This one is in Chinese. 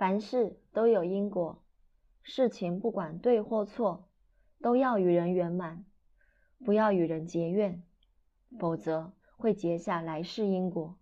凡事都有因果事情不管对或错都要与人圆满不要与人结怨否则会结下来世因果。